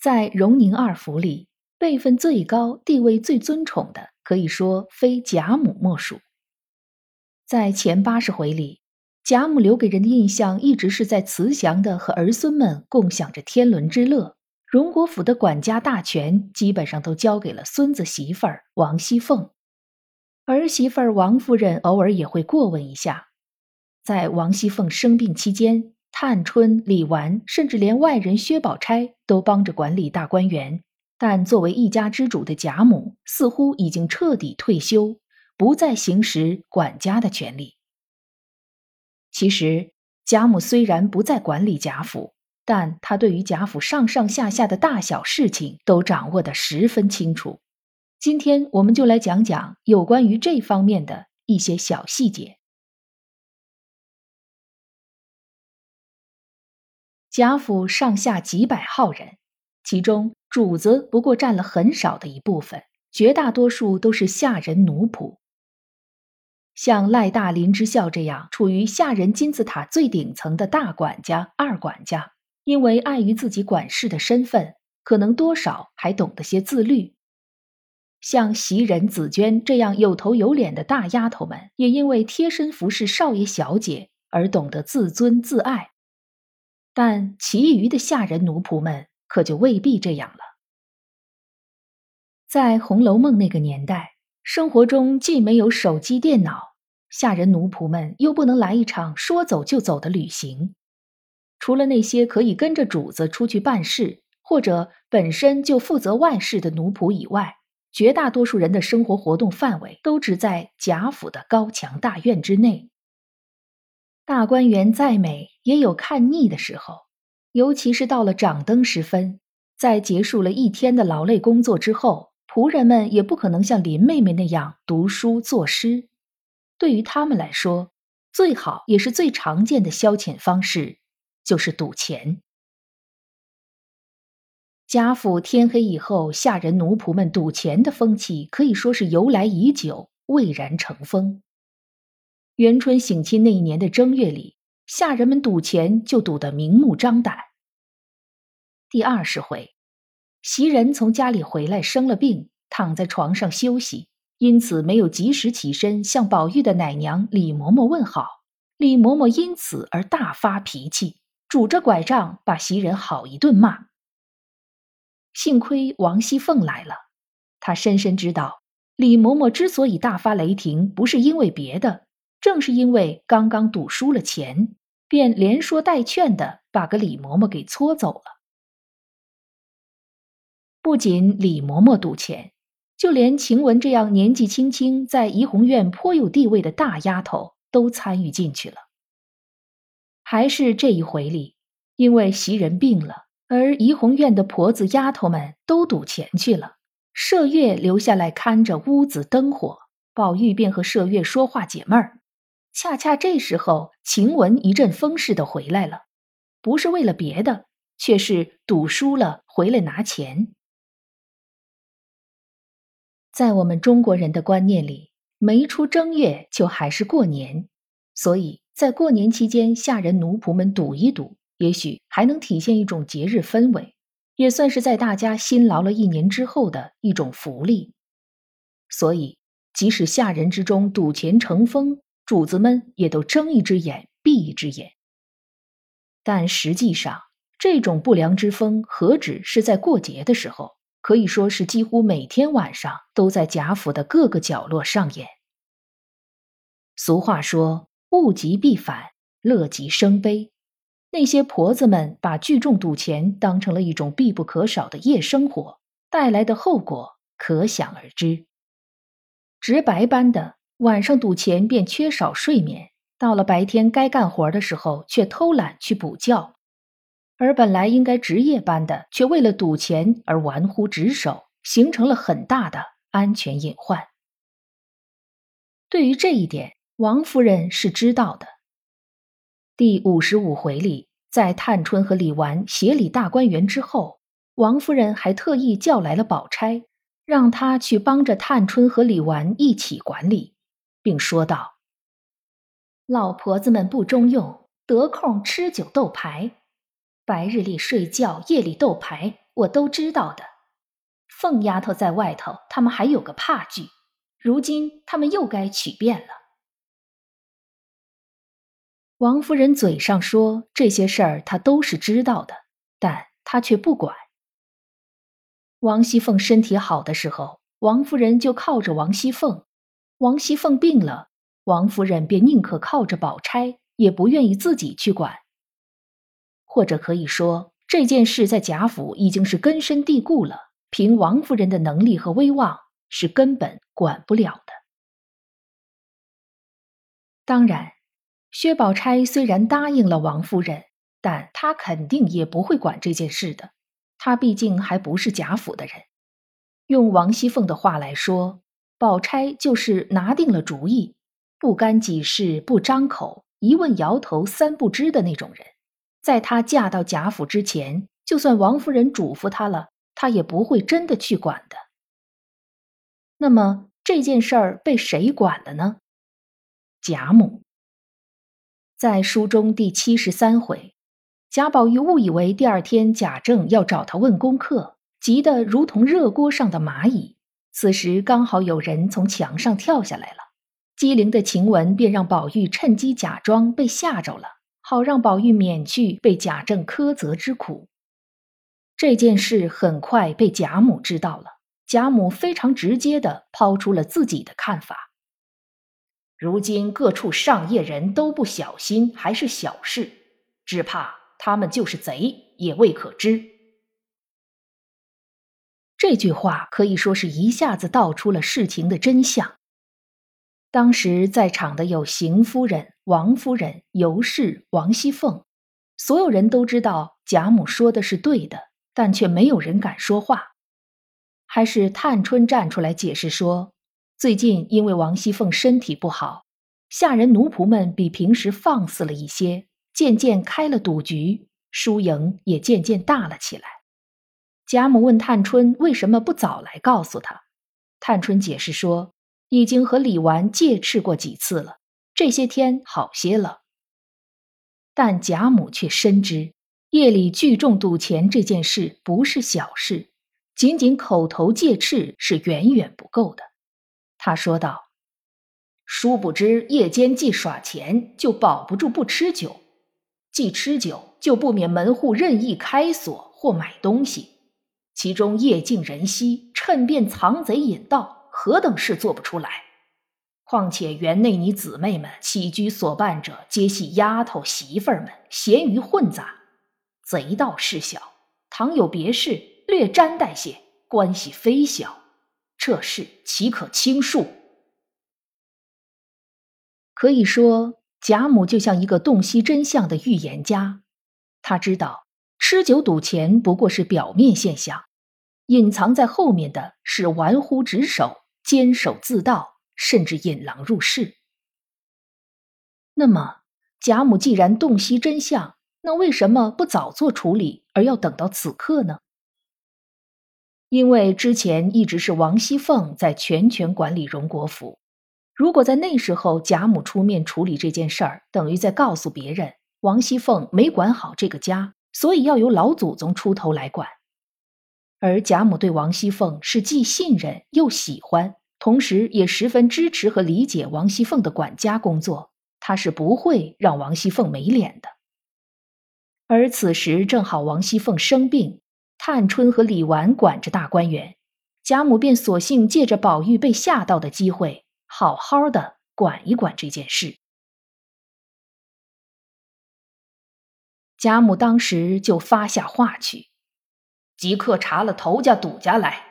在荣宁二府里，辈分最高、地位最尊崇的，可以说非贾母莫属。在前八十回里，贾母留给人的印象一直是在慈祥的和儿孙们共享着天伦之乐。荣国府的管家大权基本上都交给了孙子媳妇儿王熙凤，儿媳妇儿王夫人偶尔也会过问一下。在王熙凤生病期间。探春、李纨，甚至连外人薛宝钗都帮着管理大观园，但作为一家之主的贾母似乎已经彻底退休，不再行使管家的权利。其实，贾母虽然不再管理贾府，但她对于贾府上上下下的大小事情都掌握得十分清楚。今天，我们就来讲讲有关于这方面的一些小细节。贾府上下几百号人，其中主子不过占了很少的一部分，绝大多数都是下人奴仆。像赖大、林之孝这样处于下人金字塔最顶层的大管家、二管家，因为碍于自己管事的身份，可能多少还懂得些自律。像袭人、紫娟这样有头有脸的大丫头们，也因为贴身服侍少爷小姐而懂得自尊自爱。但其余的下人奴仆们可就未必这样了。在《红楼梦》那个年代，生活中既没有手机、电脑，下人奴仆们又不能来一场说走就走的旅行。除了那些可以跟着主子出去办事，或者本身就负责外事的奴仆以外，绝大多数人的生活活动范围都只在贾府的高墙大院之内。大观园再美，也有看腻的时候，尤其是到了掌灯时分，在结束了一天的劳累工作之后，仆人们也不可能像林妹妹那样读书作诗。对于他们来说，最好也是最常见的消遣方式，就是赌钱。贾府天黑以后，下人奴仆们赌钱的风气可以说是由来已久，蔚然成风。元春省亲那一年的正月里，下人们赌钱就赌得明目张胆。第二十回，袭人从家里回来生了病，躺在床上休息，因此没有及时起身向宝玉的奶娘李嬷嬷问好。李嬷嬷因此而大发脾气，拄着拐杖把袭人好一顿骂。幸亏王熙凤来了，她深深知道李嬷嬷之所以大发雷霆，不是因为别的。正是因为刚刚赌输了钱，便连说带劝的把个李嬷嬷给搓走了。不仅李嬷嬷赌钱，就连晴雯这样年纪轻轻在怡红院颇有地位的大丫头都参与进去了。还是这一回里，因为袭人病了，而怡红院的婆子丫头们都赌钱去了，麝月留下来看着屋子灯火，宝玉便和麝月说话解闷儿。恰恰这时候，晴雯一阵风似的回来了，不是为了别的，却是赌输了回来拿钱。在我们中国人的观念里，没出正月就还是过年，所以在过年期间，下人奴仆们赌一赌，也许还能体现一种节日氛围，也算是在大家辛劳了一年之后的一种福利。所以，即使下人之中赌钱成风。主子们也都睁一只眼闭一只眼，但实际上，这种不良之风何止是在过节的时候，可以说是几乎每天晚上都在贾府的各个角落上演。俗话说：“物极必反，乐极生悲。”那些婆子们把聚众赌钱当成了一种必不可少的夜生活，带来的后果可想而知。直白般的。晚上赌钱便缺少睡眠，到了白天该干活的时候却偷懒去补觉。而本来应该值夜班的，却为了赌钱而玩忽职守，形成了很大的安全隐患。对于这一点，王夫人是知道的。第五十五回里，在探春和李纨协理大观园之后，王夫人还特意叫来了宝钗，让她去帮着探春和李纨一起管理，并说道：“老婆子们不中用，得空吃酒斗牌。”白日里睡觉，夜里斗牌，我都知道的。凤丫头在外头，他们还有个怕惧，如今他们又该取变了。王夫人嘴上说这些事儿她都是知道的，但她却不管。王熙凤身体好的时候，王夫人就靠着王熙凤；王熙凤病了，王夫人便宁可靠着宝钗，也不愿意自己去管。或者可以说，这件事在贾府已经是根深蒂固了。凭王夫人的能力和威望，是根本管不了的。当然，薛宝钗虽然答应了王夫人，但她肯定也不会管这件事的。她毕竟还不是贾府的人。用王熙凤的话来说，宝钗就是拿定了主意，不干己事不张口，一问摇头三不知的那种人。在她嫁到贾府之前，就算王夫人嘱咐她了，她也不会真的去管的。那么这件事儿被谁管了呢？贾母。在书中第七十三回，贾宝玉误以为第二天贾政要找他问功课，急得如同热锅上的蚂蚁。此时刚好有人从墙上跳下来了，机灵的晴雯便让宝玉趁机假装被吓着了。好让宝玉免去被贾政苛责之苦。这件事很快被贾母知道了，贾母非常直接的抛出了自己的看法。如今各处上夜人都不小心，还是小事，只怕他们就是贼也未可知。这句话可以说是一下子道出了事情的真相。当时在场的有邢夫人、王夫人、尤氏、王熙凤，所有人都知道贾母说的是对的，但却没有人敢说话。还是探春站出来解释说，最近因为王熙凤身体不好，下人奴仆们比平时放肆了一些，渐渐开了赌局，输赢也渐渐大了起来。贾母问探春为什么不早来告诉她，探春解释说。已经和李纨借斥过几次了，这些天好些了。但贾母却深知夜里聚众赌钱这件事不是小事，仅仅口头借斥是远远不够的。他说道：“殊不知夜间既耍钱，就保不住不吃酒；既吃酒，就不免门户任意开锁或买东西，其中夜静人稀，趁便藏贼引盗。”何等事做不出来？况且园内你姊妹们起居所办者，皆系丫头媳妇儿们，闲鱼混杂，贼盗事小。倘有别事，略沾带些，关系非小。这事岂可轻恕？可以说，贾母就像一个洞悉真相的预言家。他知道吃酒赌钱不过是表面现象，隐藏在后面的是玩忽职守。坚守自盗，甚至引狼入室。那么，贾母既然洞悉真相，那为什么不早做处理，而要等到此刻呢？因为之前一直是王熙凤在全权管理荣国府，如果在那时候贾母出面处理这件事儿，等于在告诉别人王熙凤没管好这个家，所以要由老祖宗出头来管。而贾母对王熙凤是既信任又喜欢，同时也十分支持和理解王熙凤的管家工作，她是不会让王熙凤没脸的。而此时正好王熙凤生病，探春和李纨管着大观园，贾母便索性借着宝玉被吓到的机会，好好的管一管这件事。贾母当时就发下话去。即刻查了头家、赌家来，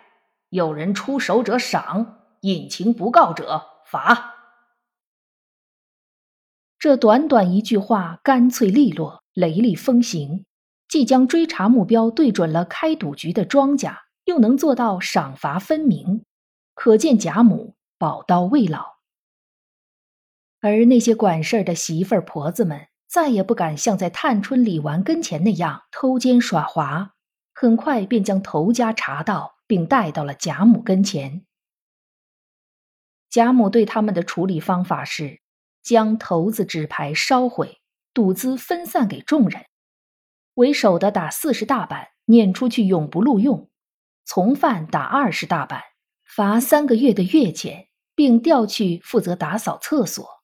有人出手者赏，隐情不告者罚。这短短一句话，干脆利落，雷厉风行，既将追查目标对准了开赌局的庄家，又能做到赏罚分明，可见贾母宝刀未老。而那些管事儿的媳妇儿婆子们，再也不敢像在探春、李纨跟前那样偷奸耍滑，很快便将头家查到，并带到了贾母跟前。贾母对他们的处理方法是，将头子纸牌烧毁，赌资分散给众人，为首的打四十大板，撵出去永不录用；从犯打二十大板，罚三个月的月钱，并调去负责打扫厕所。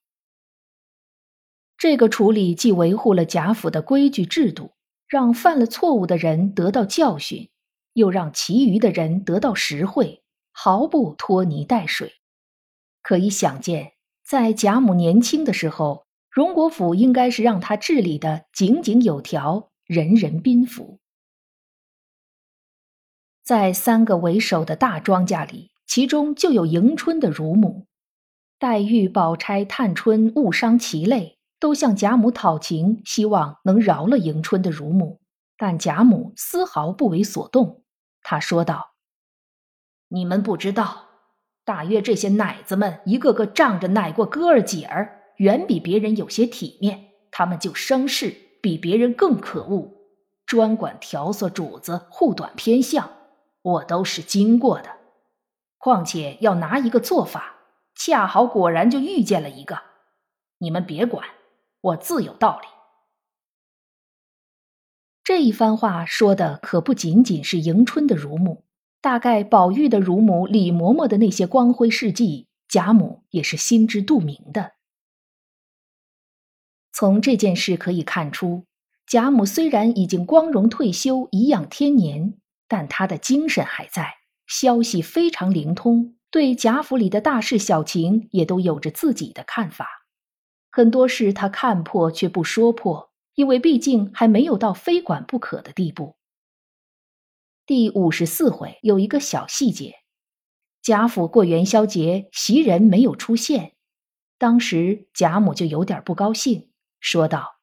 这个处理既维护了贾府的规矩制度，让犯了错误的人得到教训，又让其余的人得到实惠，毫不拖泥带水。可以想见，在贾母年轻的时候，荣国府应该是让他治理的井井有条，人人宾服。在三个为首的大庄稼里，其中就有迎春的乳母，黛玉、宝钗、探春误伤其类。都向贾母讨情，希望能饶了迎春的乳母，但贾母丝毫不为所动。她说道：“你们不知道，大约这些奶子们一个个仗着奶过哥儿姐儿，远比别人有些体面，他们就生事比别人更可恶，专管调唆主子护短偏向。我都是经过的，况且要拿一个做法，恰好果然就遇见了一个，你们别管。”我自有道理。这一番话说的可不仅仅是迎春的乳母，大概宝玉的乳母李嬷嬷的那些光辉事迹，贾母也是心知肚明的。从这件事可以看出，贾母虽然已经光荣退休，颐养天年，但她的精神还在，消息非常灵通，对贾府里的大事小情也都有着自己的看法。很多事他看破却不说破，因为毕竟还没有到非管不可的地步。第五十四回有一个小细节：贾府过元宵节，袭人没有出现，当时贾母就有点不高兴，说道：“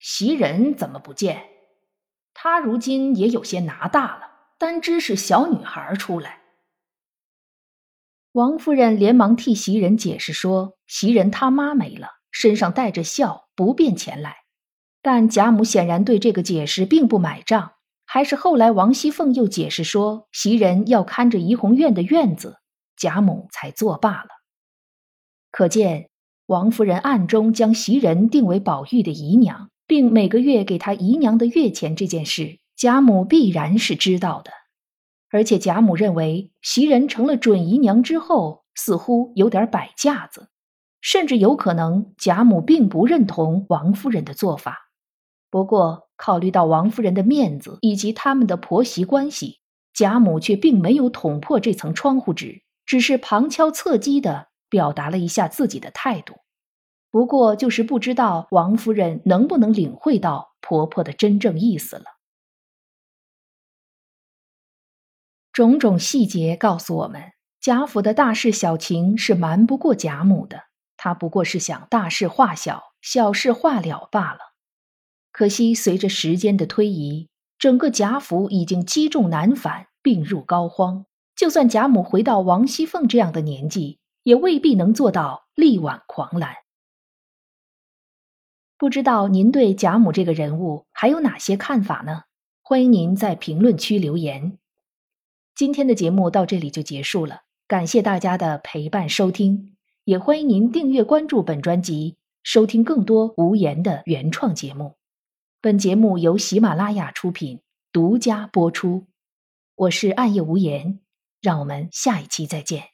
袭人怎么不见？她如今也有些拿大了，单只是小女孩出来。”王夫人连忙替袭人解释说：“袭人他妈没了。”身上带着笑，不便前来。但贾母显然对这个解释并不买账，还是后来王熙凤又解释说袭人要看着怡红院的院子，贾母才作罢了。可见王夫人暗中将袭人定为宝玉的姨娘，并每个月给她姨娘的月钱这件事，贾母必然是知道的。而且贾母认为袭人成了准姨娘之后，似乎有点摆架子。甚至有可能，贾母并不认同王夫人的做法。不过，考虑到王夫人的面子以及他们的婆媳关系，贾母却并没有捅破这层窗户纸，只是旁敲侧击的表达了一下自己的态度。不过，就是不知道王夫人能不能领会到婆婆的真正意思了。种种细节告诉我们，贾府的大事小情是瞒不过贾母的。他不过是想大事化小，小事化了罢了。可惜随着时间的推移，整个贾府已经积重难返，病入膏肓。就算贾母回到王熙凤这样的年纪，也未必能做到力挽狂澜。不知道您对贾母这个人物还有哪些看法呢？欢迎您在评论区留言。今天的节目到这里就结束了，感谢大家的陪伴收听。也欢迎您订阅关注本专辑，收听更多无言的原创节目。本节目由喜马拉雅出品，独家播出。我是暗夜无言，让我们下一期再见。